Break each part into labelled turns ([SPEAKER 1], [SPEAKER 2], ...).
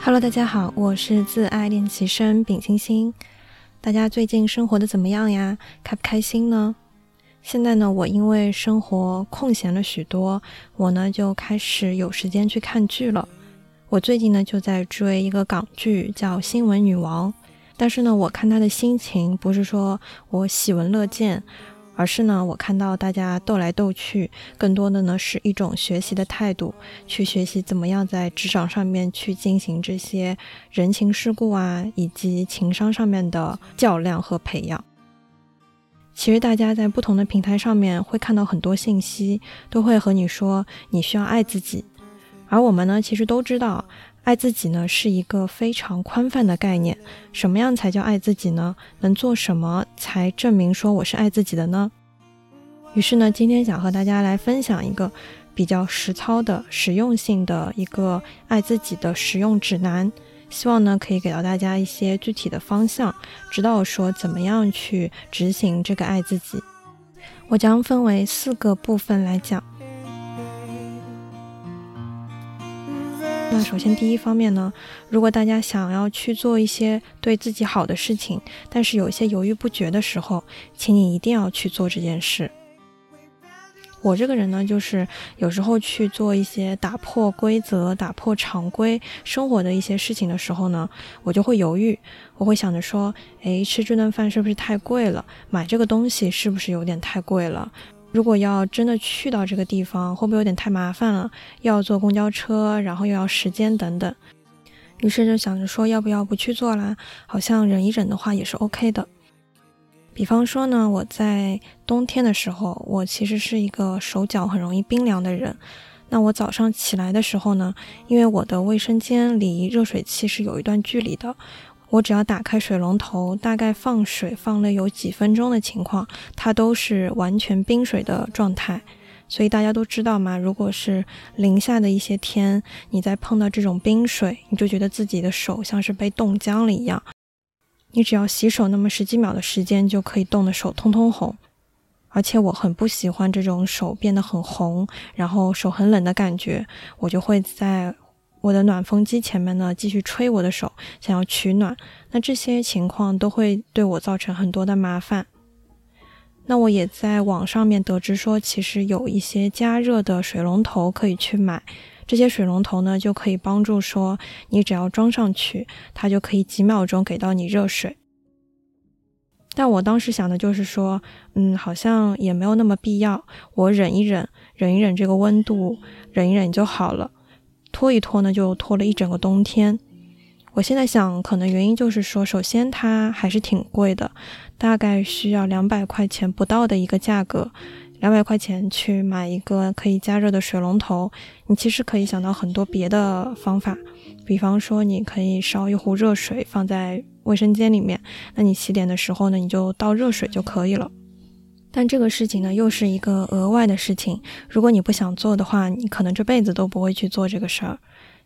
[SPEAKER 1] Hello，大家好，我是自爱练习生丙星星。大家最近生活的怎么样呀？开不开心呢？现在呢，我因为生活空闲了许多，我呢就开始有时间去看剧了。我最近呢就在追一个港剧，叫《新闻女王》。但是呢，我看他的心情不是说我喜闻乐见。而是呢，我看到大家斗来斗去，更多的呢是一种学习的态度，去学习怎么样在职场上面去进行这些人情世故啊，以及情商上面的较量和培养。其实大家在不同的平台上面会看到很多信息，都会和你说你需要爱自己，而我们呢，其实都知道。爱自己呢是一个非常宽泛的概念，什么样才叫爱自己呢？能做什么才证明说我是爱自己的呢？于是呢，今天想和大家来分享一个比较实操的实用性的一个爱自己的实用指南，希望呢可以给到大家一些具体的方向，知道说怎么样去执行这个爱自己。我将分为四个部分来讲。那首先，第一方面呢，如果大家想要去做一些对自己好的事情，但是有一些犹豫不决的时候，请你一定要去做这件事。我这个人呢，就是有时候去做一些打破规则、打破常规生活的一些事情的时候呢，我就会犹豫，我会想着说，诶，吃这顿饭是不是太贵了？买这个东西是不是有点太贵了？如果要真的去到这个地方，会不会有点太麻烦了？要坐公交车，然后又要时间等等。于是就想着说，要不要不去做啦？好像忍一忍的话也是 OK 的。比方说呢，我在冬天的时候，我其实是一个手脚很容易冰凉的人。那我早上起来的时候呢，因为我的卫生间离热水器是有一段距离的。我只要打开水龙头，大概放水放了有几分钟的情况，它都是完全冰水的状态。所以大家都知道嘛，如果是零下的一些天，你再碰到这种冰水，你就觉得自己的手像是被冻僵了一样。你只要洗手那么十几秒的时间，就可以冻得手通通红。而且我很不喜欢这种手变得很红，然后手很冷的感觉，我就会在。我的暖风机前面呢，继续吹我的手，想要取暖。那这些情况都会对我造成很多的麻烦。那我也在网上面得知说，其实有一些加热的水龙头可以去买。这些水龙头呢，就可以帮助说，你只要装上去，它就可以几秒钟给到你热水。但我当时想的就是说，嗯，好像也没有那么必要，我忍一忍，忍一忍这个温度，忍一忍就好了。拖一拖呢，就拖了一整个冬天。我现在想，可能原因就是说，首先它还是挺贵的，大概需要两百块钱不到的一个价格，两百块钱去买一个可以加热的水龙头。你其实可以想到很多别的方法，比方说你可以烧一壶热水放在卫生间里面，那你洗脸的时候呢，你就倒热水就可以了。但这个事情呢，又是一个额外的事情。如果你不想做的话，你可能这辈子都不会去做这个事儿。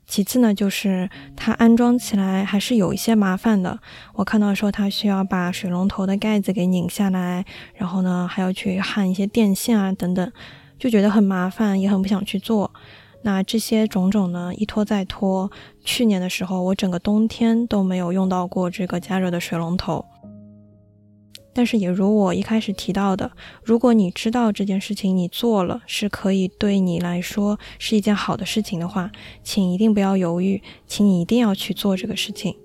[SPEAKER 1] 其次呢，就是它安装起来还是有一些麻烦的。我看到说它需要把水龙头的盖子给拧下来，然后呢还要去焊一些电线啊等等，就觉得很麻烦，也很不想去做。那这些种种呢，一拖再拖。去年的时候，我整个冬天都没有用到过这个加热的水龙头。但是也如我一开始提到的，如果你知道这件事情你做了是可以对你来说是一件好的事情的话，请一定不要犹豫，请你一定要去做这个事情。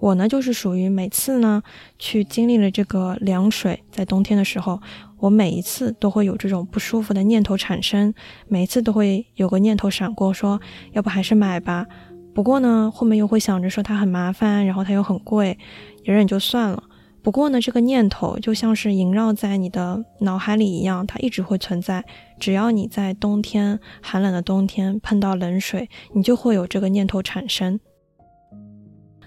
[SPEAKER 1] 我呢就是属于每次呢去经历了这个凉水，在冬天的时候，我每一次都会有这种不舒服的念头产生，每一次都会有个念头闪过，说要不还是买吧。不过呢后面又会想着说它很麻烦，然后它又很贵，忍忍就算了。不过呢，这个念头就像是萦绕在你的脑海里一样，它一直会存在。只要你在冬天寒冷的冬天碰到冷水，你就会有这个念头产生。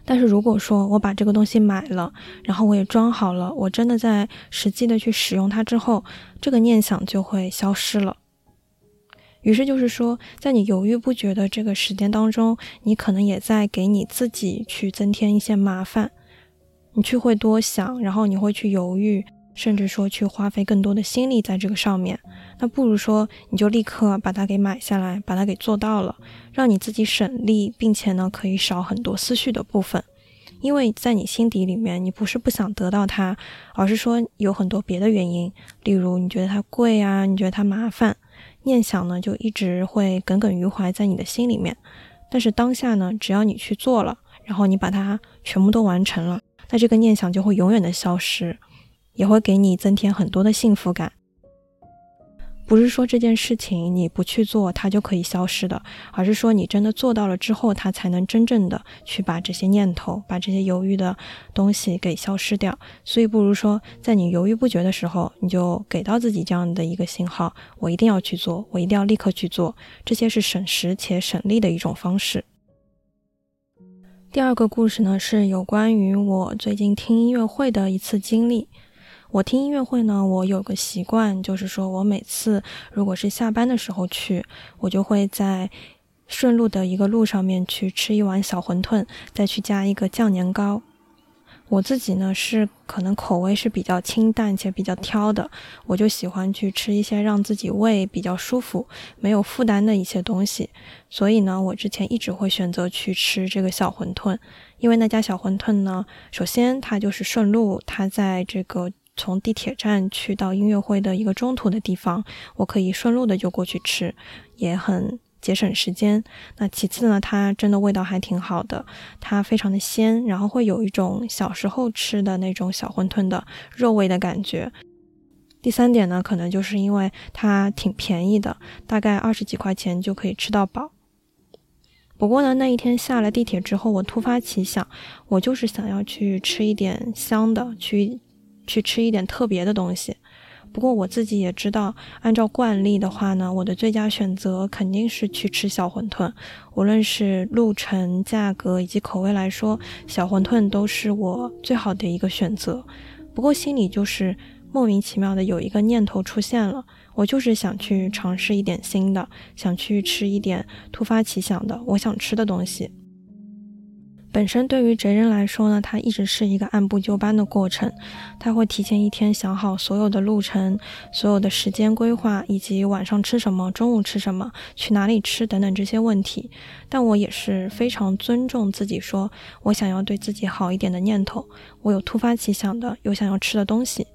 [SPEAKER 1] 但是如果说我把这个东西买了，然后我也装好了，我真的在实际的去使用它之后，这个念想就会消失了。于是就是说，在你犹豫不决的这个时间当中，你可能也在给你自己去增添一些麻烦。你去会多想，然后你会去犹豫，甚至说去花费更多的心力在这个上面，那不如说你就立刻把它给买下来，把它给做到了，让你自己省力，并且呢可以少很多思绪的部分。因为在你心底里面，你不是不想得到它，而是说有很多别的原因，例如你觉得它贵啊，你觉得它麻烦，念想呢就一直会耿耿于怀在你的心里面。但是当下呢，只要你去做了，然后你把它全部都完成了，那这个念想就会永远的消失，也会给你增添很多的幸福感。不是说这件事情你不去做它就可以消失的，而是说你真的做到了之后，它才能真正的去把这些念头、把这些犹豫的东西给消失掉。所以不如说，在你犹豫不决的时候，你就给到自己这样的一个信号：我一定要去做，我一定要立刻去做。这些是省时且省力的一种方式。第二个故事呢，是有关于我最近听音乐会的一次经历。我听音乐会呢，我有个习惯，就是说我每次如果是下班的时候去，我就会在顺路的一个路上面去吃一碗小馄饨，再去加一个酱年糕。我自己呢是可能口味是比较清淡且比较挑的，我就喜欢去吃一些让自己胃比较舒服、没有负担的一些东西。所以呢，我之前一直会选择去吃这个小馄饨，因为那家小馄饨呢，首先它就是顺路，它在这个。从地铁站去到音乐会的一个中途的地方，我可以顺路的就过去吃，也很节省时间。那其次呢，它真的味道还挺好的，它非常的鲜，然后会有一种小时候吃的那种小馄饨的肉味的感觉。第三点呢，可能就是因为它挺便宜的，大概二十几块钱就可以吃到饱。不过呢，那一天下了地铁之后，我突发奇想，我就是想要去吃一点香的，去。去吃一点特别的东西，不过我自己也知道，按照惯例的话呢，我的最佳选择肯定是去吃小馄饨。无论是路程、价格以及口味来说，小馄饨都是我最好的一个选择。不过心里就是莫名其妙的有一个念头出现了，我就是想去尝试一点新的，想去吃一点突发奇想的我想吃的东西。本身对于贼人来说呢，它一直是一个按部就班的过程，他会提前一天想好所有的路程、所有的时间规划，以及晚上吃什么、中午吃什么、去哪里吃等等这些问题。但我也是非常尊重自己，说我想要对自己好一点的念头，我有突发奇想的、有想要吃的东西，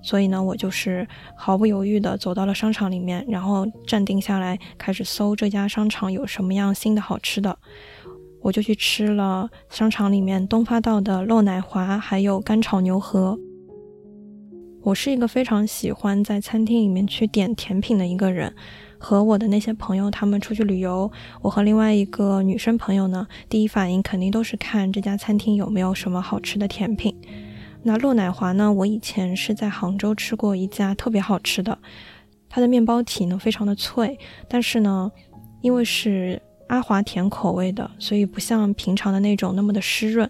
[SPEAKER 1] 所以呢，我就是毫不犹豫地走到了商场里面，然后站定下来，开始搜这家商场有什么样新的好吃的。我就去吃了商场里面东发道的肉奶华，还有干炒牛河。我是一个非常喜欢在餐厅里面去点甜品的一个人。和我的那些朋友他们出去旅游，我和另外一个女生朋友呢，第一反应肯定都是看这家餐厅有没有什么好吃的甜品。那肉奶华呢，我以前是在杭州吃过一家特别好吃的，它的面包体呢非常的脆，但是呢，因为是。阿华田口味的，所以不像平常的那种那么的湿润。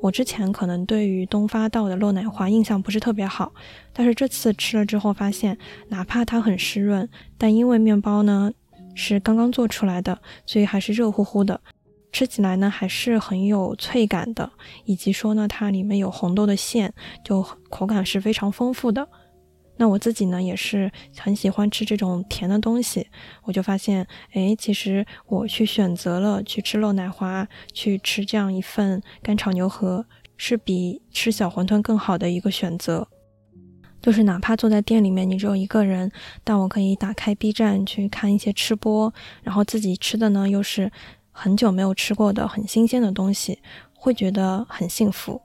[SPEAKER 1] 我之前可能对于东发道的肉奶花印象不是特别好，但是这次吃了之后发现，哪怕它很湿润，但因为面包呢是刚刚做出来的，所以还是热乎乎的，吃起来呢还是很有脆感的，以及说呢它里面有红豆的馅，就口感是非常丰富的。那我自己呢，也是很喜欢吃这种甜的东西，我就发现，哎，其实我去选择了去吃肉奶华，去吃这样一份干炒牛河，是比吃小馄饨更好的一个选择。就是哪怕坐在店里面，你只有一个人，但我可以打开 B 站去看一些吃播，然后自己吃的呢又是很久没有吃过的很新鲜的东西，会觉得很幸福。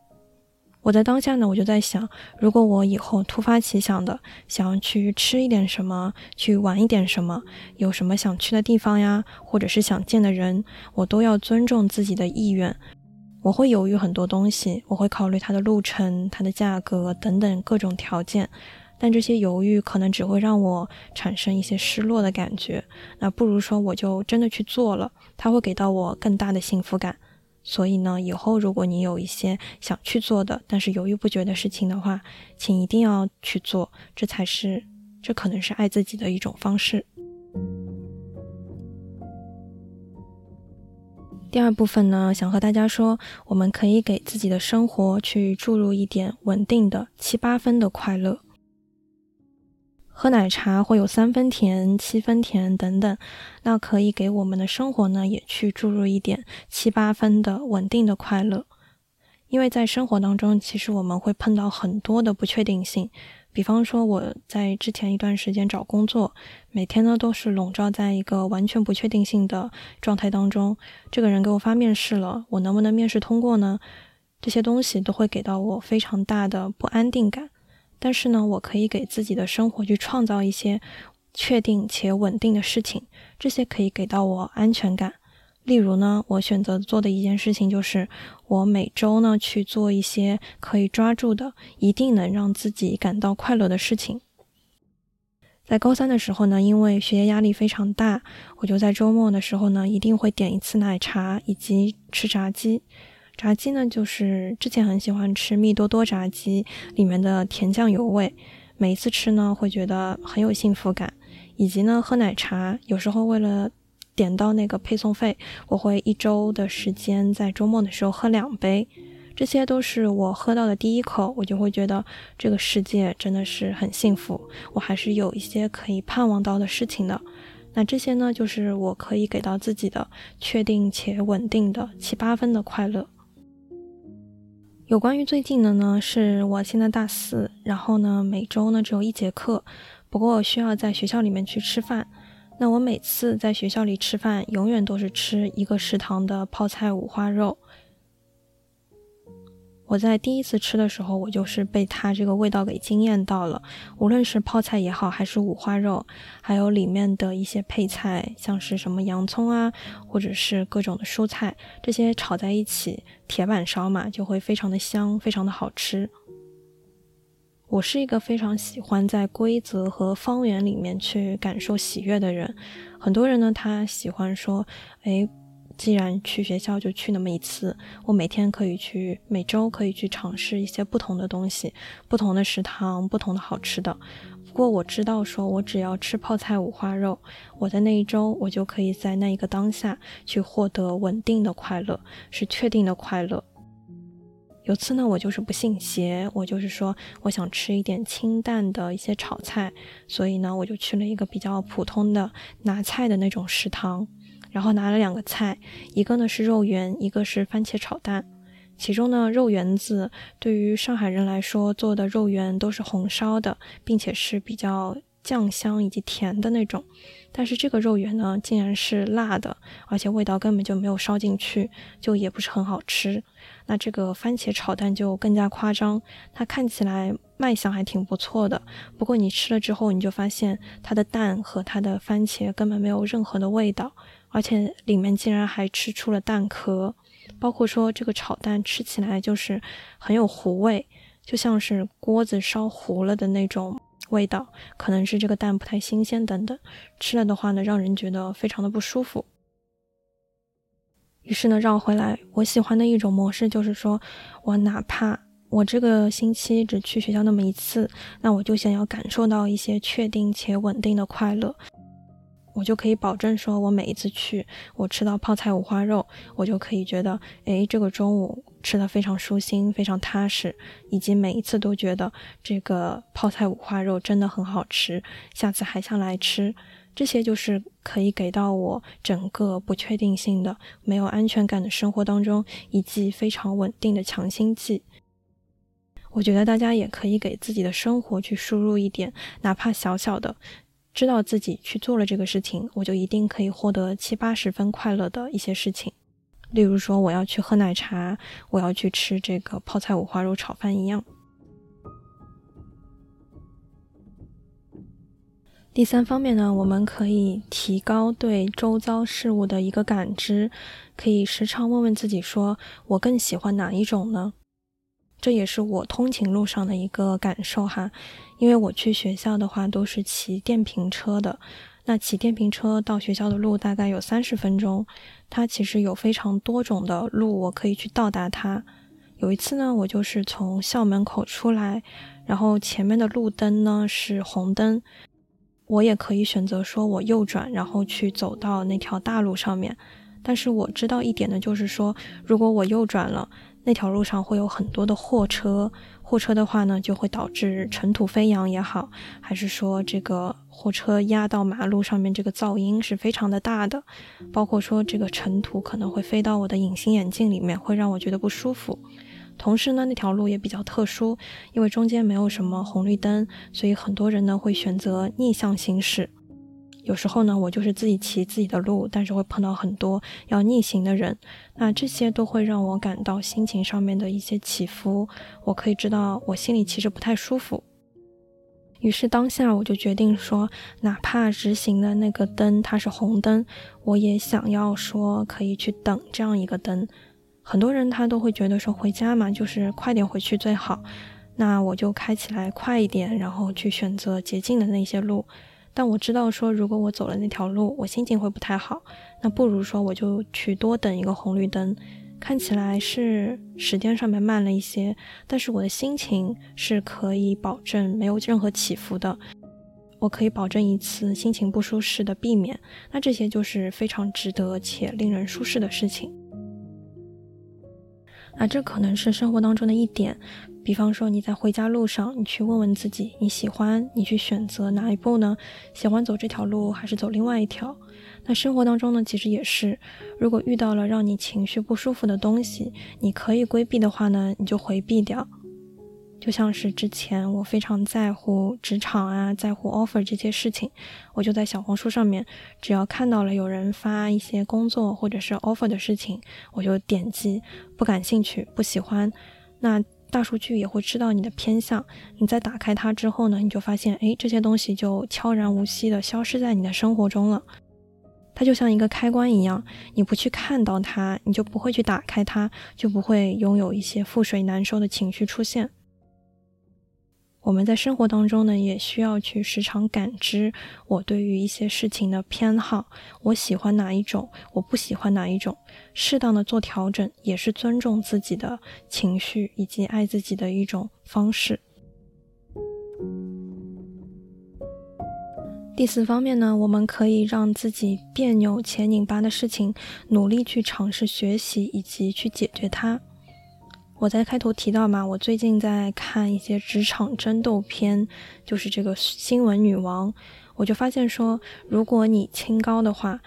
[SPEAKER 1] 我在当下呢，我就在想，如果我以后突发奇想的想要去吃一点什么，去玩一点什么，有什么想去的地方呀，或者是想见的人，我都要尊重自己的意愿。我会犹豫很多东西，我会考虑它的路程、它的价格等等各种条件，但这些犹豫可能只会让我产生一些失落的感觉。那不如说，我就真的去做了，它会给到我更大的幸福感。所以呢，以后如果你有一些想去做的，但是犹豫不决的事情的话，请一定要去做，这才是，这可能是爱自己的一种方式。第二部分呢，想和大家说，我们可以给自己的生活去注入一点稳定的七八分的快乐。喝奶茶会有三分甜、七分甜等等，那可以给我们的生活呢也去注入一点七八分的稳定的快乐。因为在生活当中，其实我们会碰到很多的不确定性。比方说，我在之前一段时间找工作，每天呢都是笼罩在一个完全不确定性的状态当中。这个人给我发面试了，我能不能面试通过呢？这些东西都会给到我非常大的不安定感。但是呢，我可以给自己的生活去创造一些确定且稳定的事情，这些可以给到我安全感。例如呢，我选择做的一件事情就是，我每周呢去做一些可以抓住的、一定能让自己感到快乐的事情。在高三的时候呢，因为学业压力非常大，我就在周末的时候呢，一定会点一次奶茶以及吃炸鸡。炸鸡呢，就是之前很喜欢吃蜜多多炸鸡里面的甜酱油味，每一次吃呢会觉得很有幸福感。以及呢，喝奶茶，有时候为了点到那个配送费，我会一周的时间在周末的时候喝两杯。这些都是我喝到的第一口，我就会觉得这个世界真的是很幸福，我还是有一些可以盼望到的事情的。那这些呢，就是我可以给到自己的确定且稳定的七八分的快乐。有关于最近的呢，是我现在大四，然后呢每周呢只有一节课，不过我需要在学校里面去吃饭。那我每次在学校里吃饭，永远都是吃一个食堂的泡菜五花肉。我在第一次吃的时候，我就是被它这个味道给惊艳到了。无论是泡菜也好，还是五花肉，还有里面的一些配菜，像是什么洋葱啊，或者是各种的蔬菜，这些炒在一起，铁板烧嘛，就会非常的香，非常的好吃。我是一个非常喜欢在规则和方圆里面去感受喜悦的人。很多人呢，他喜欢说，哎。既然去学校就去那么一次，我每天可以去，每周可以去尝试一些不同的东西，不同的食堂，不同的好吃的。不过我知道，说我只要吃泡菜五花肉，我在那一周我就可以在那一个当下去获得稳定的快乐，是确定的快乐。有次呢，我就是不信邪，我就是说我想吃一点清淡的一些炒菜，所以呢，我就去了一个比较普通的拿菜的那种食堂。然后拿了两个菜，一个呢是肉圆，一个是番茄炒蛋。其中呢，肉圆子对于上海人来说做的肉圆都是红烧的，并且是比较酱香以及甜的那种。但是这个肉圆呢，竟然是辣的，而且味道根本就没有烧进去，就也不是很好吃。那这个番茄炒蛋就更加夸张，它看起来卖相还挺不错的，不过你吃了之后，你就发现它的蛋和它的番茄根本没有任何的味道。而且里面竟然还吃出了蛋壳，包括说这个炒蛋吃起来就是很有糊味，就像是锅子烧糊了的那种味道，可能是这个蛋不太新鲜等等，吃了的话呢，让人觉得非常的不舒服。于是呢，绕回来，我喜欢的一种模式就是说，我哪怕我这个星期只去学校那么一次，那我就想要感受到一些确定且稳定的快乐。我就可以保证说，我每一次去，我吃到泡菜五花肉，我就可以觉得，哎，这个中午吃的非常舒心，非常踏实，以及每一次都觉得这个泡菜五花肉真的很好吃，下次还想来吃。这些就是可以给到我整个不确定性的、没有安全感的生活当中一剂非常稳定的强心剂。我觉得大家也可以给自己的生活去输入一点，哪怕小小的。知道自己去做了这个事情，我就一定可以获得七八十分快乐的一些事情，例如说我要去喝奶茶，我要去吃这个泡菜五花肉炒饭一样。第三方面呢，我们可以提高对周遭事物的一个感知，可以时常问问自己，说我更喜欢哪一种呢？这也是我通勤路上的一个感受哈，因为我去学校的话都是骑电瓶车的，那骑电瓶车到学校的路大概有三十分钟，它其实有非常多种的路我可以去到达它。有一次呢，我就是从校门口出来，然后前面的路灯呢是红灯，我也可以选择说我右转，然后去走到那条大路上面。但是我知道一点呢，就是说如果我右转了。那条路上会有很多的货车，货车的话呢，就会导致尘土飞扬也好，还是说这个货车压到马路上面，这个噪音是非常的大的，包括说这个尘土可能会飞到我的隐形眼镜里面，会让我觉得不舒服。同时呢，那条路也比较特殊，因为中间没有什么红绿灯，所以很多人呢会选择逆向行驶。有时候呢，我就是自己骑自己的路，但是会碰到很多要逆行的人，那这些都会让我感到心情上面的一些起伏。我可以知道，我心里其实不太舒服。于是当下我就决定说，哪怕直行的那个灯它是红灯，我也想要说可以去等这样一个灯。很多人他都会觉得说回家嘛，就是快点回去最好。那我就开起来快一点，然后去选择捷径的那些路。但我知道，说如果我走了那条路，我心情会不太好。那不如说，我就去多等一个红绿灯。看起来是时间上面慢了一些，但是我的心情是可以保证没有任何起伏的。我可以保证一次心情不舒适的避免。那这些就是非常值得且令人舒适的事情。那这可能是生活当中的一点。比方说你在回家路上，你去问问自己，你喜欢你去选择哪一步呢？喜欢走这条路还是走另外一条？那生活当中呢，其实也是，如果遇到了让你情绪不舒服的东西，你可以规避的话呢，你就回避掉。就像是之前我非常在乎职场啊，在乎 offer 这些事情，我就在小红书上面，只要看到了有人发一些工作或者是 offer 的事情，我就点击不感兴趣，不喜欢。那大数据也会知道你的偏向，你在打开它之后呢，你就发现，哎，这些东西就悄然无息的消失在你的生活中了。它就像一个开关一样，你不去看到它，你就不会去打开它，就不会拥有一些覆水难收的情绪出现。我们在生活当中呢，也需要去时常感知我对于一些事情的偏好，我喜欢哪一种，我不喜欢哪一种，适当的做调整，也是尊重自己的情绪以及爱自己的一种方式。第四方面呢，我们可以让自己别扭且拧巴的事情，努力去尝试学习以及去解决它。我在开头提到嘛，我最近在看一些职场争斗片，就是这个新闻女王，我就发现说，如果你清高的话，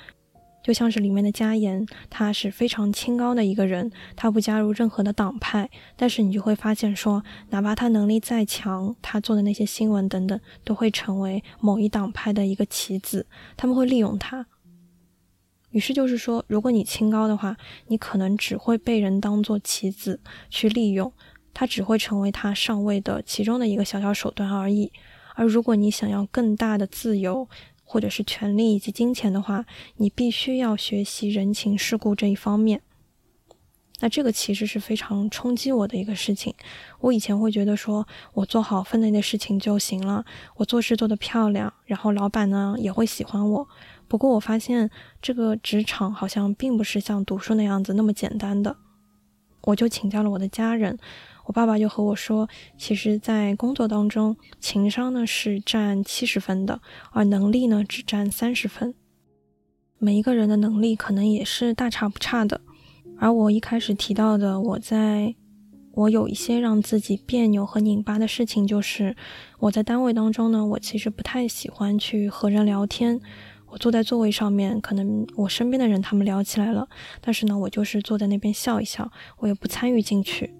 [SPEAKER 1] 就像是里面的嘉言，她是非常清高的一个人，她不加入任何的党派，但是你就会发现说，哪怕她能力再强，她做的那些新闻等等，都会成为某一党派的一个棋子，他们会利用她。于是就是说，如果你清高的话，你可能只会被人当做棋子去利用，他只会成为他上位的其中的一个小小手段而已。而如果你想要更大的自由，或者是权利以及金钱的话，你必须要学习人情世故这一方面。那这个其实是非常冲击我的一个事情。我以前会觉得说，我做好分内的事情就行了，我做事做得漂亮，然后老板呢也会喜欢我。不过我发现这个职场好像并不是像读书那样子那么简单的。我就请教了我的家人，我爸爸就和我说，其实，在工作当中，情商呢是占七十分的，而能力呢只占三十分。每一个人的能力可能也是大差不差的。而我一开始提到的，我在我有一些让自己别扭和拧巴的事情，就是我在单位当中呢，我其实不太喜欢去和人聊天。我坐在座位上面，可能我身边的人他们聊起来了，但是呢，我就是坐在那边笑一笑，我也不参与进去。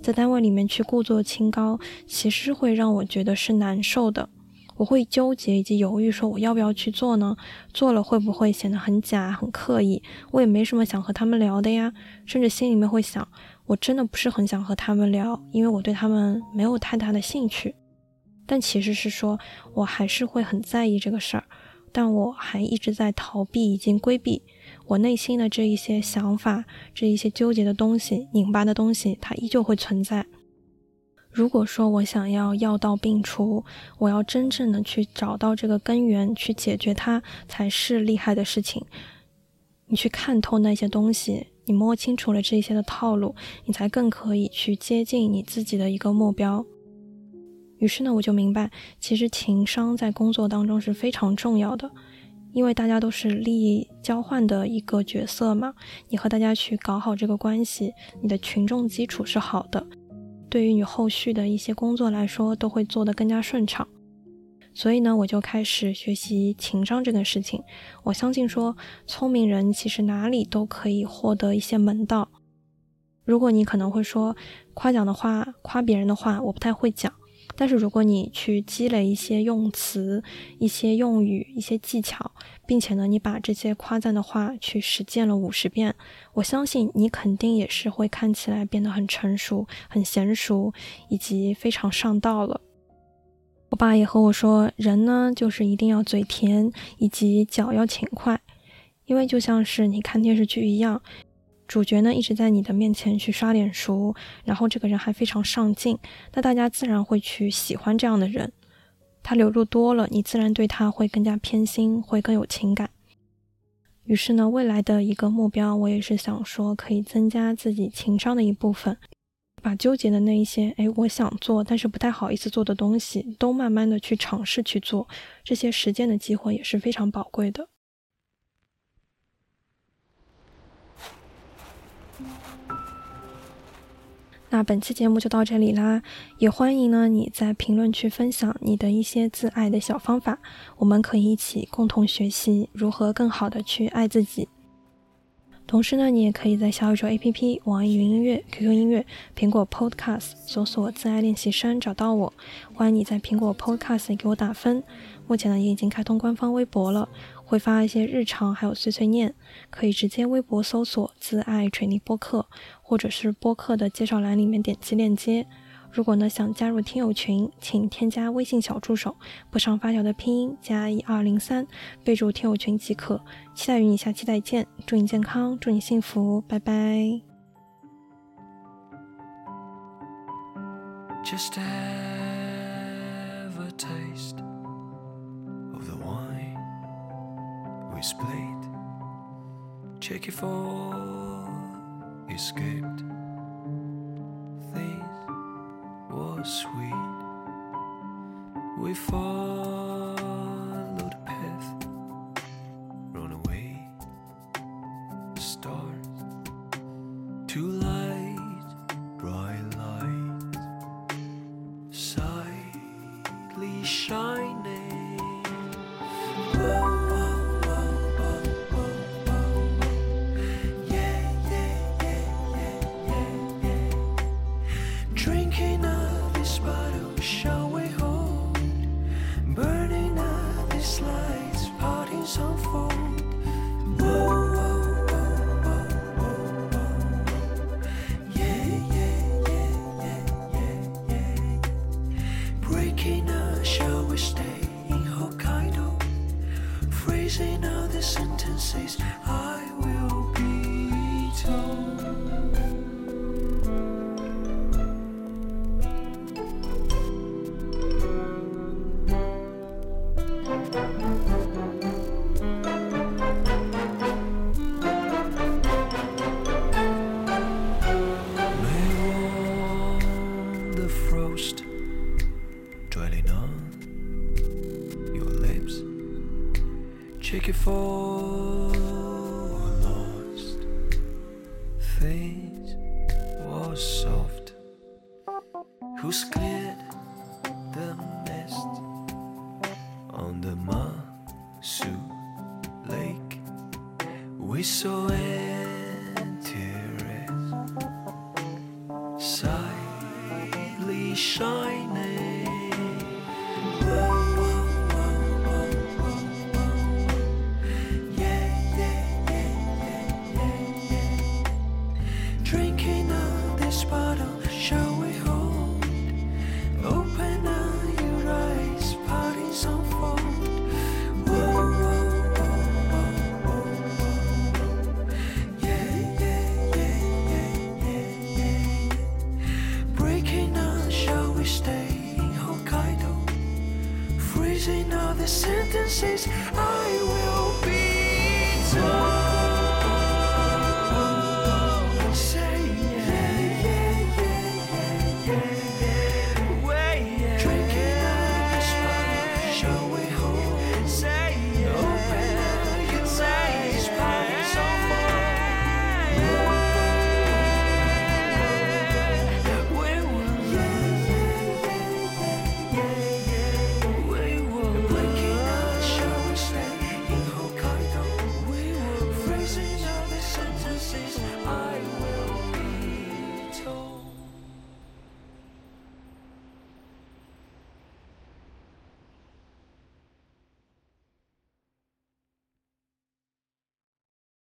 [SPEAKER 1] 在单位里面去故作清高，其实会让我觉得是难受的。我会纠结以及犹豫，说我要不要去做呢？做了会不会显得很假、很刻意？我也没什么想和他们聊的呀，甚至心里面会想，我真的不是很想和他们聊，因为我对他们没有太大的兴趣。但其实是说，我还是会很在意这个事儿。但我还一直在逃避，已经规避我内心的这一些想法，这一些纠结的东西、拧巴的东西，它依旧会存在。如果说我想要药到病除，我要真正的去找到这个根源，去解决它，才是厉害的事情。你去看透那些东西，你摸清楚了这些的套路，你才更可以去接近你自己的一个目标。于是呢，我就明白，其实情商在工作当中是非常重要的，因为大家都是利益交换的一个角色嘛，你和大家去搞好这个关系，你的群众基础是好的，对于你后续的一些工作来说，都会做得更加顺畅。所以呢，我就开始学习情商这个事情。我相信说，聪明人其实哪里都可以获得一些门道。如果你可能会说，夸奖的话，夸别人的话，我不太会讲。但是如果你去积累一些用词、一些用语、一些技巧，并且呢，你把这些夸赞的话去实践了五十遍，我相信你肯定也是会看起来变得很成熟、很娴熟，以及非常上道了。我爸也和我说，人呢就是一定要嘴甜，以及脚要勤快，因为就像是你看电视剧一样，主角呢一直在你的面前去刷脸熟，然后这个人还非常上进，那大家自然会去喜欢这样的人。他流露多了，你自然对他会更加偏心，会更有情感。于是呢，未来的一个目标，我也是想说，可以增加自己情商的一部分。把纠结的那一些，哎，我想做但是不太好意思做的东西，都慢慢的去尝试去做，这些实践的机会也是非常宝贵的。那本期节目就到这里啦，也欢迎呢你在评论区分享你的一些自爱的小方法，我们可以一起共同学习如何更好的去爱自己。同时呢，你也可以在小宇宙 APP、网易云音乐、QQ 音乐、苹果 Podcast 搜索“自爱练习生”找到我。欢迎你在苹果 Podcast 给我打分。目前呢，也已经开通官方微博了，会发一些日常还有碎碎念，可以直接微博搜索“自爱锤泥播客”，或者是播客的介绍栏里面点击链接。如果呢想加入听友群，请添加微信小助手，不上发条的拼音加一二零三，备注听友群即可。期待与你下期再见，祝你健康，祝你幸福，拜拜。just a displayed. Check if all escaped. This was sweet. We fought. Breaking up, shall we stay in Hokkaido? Freezing out the sentences, I will be told. The Masu lake? We saw rest silently shining.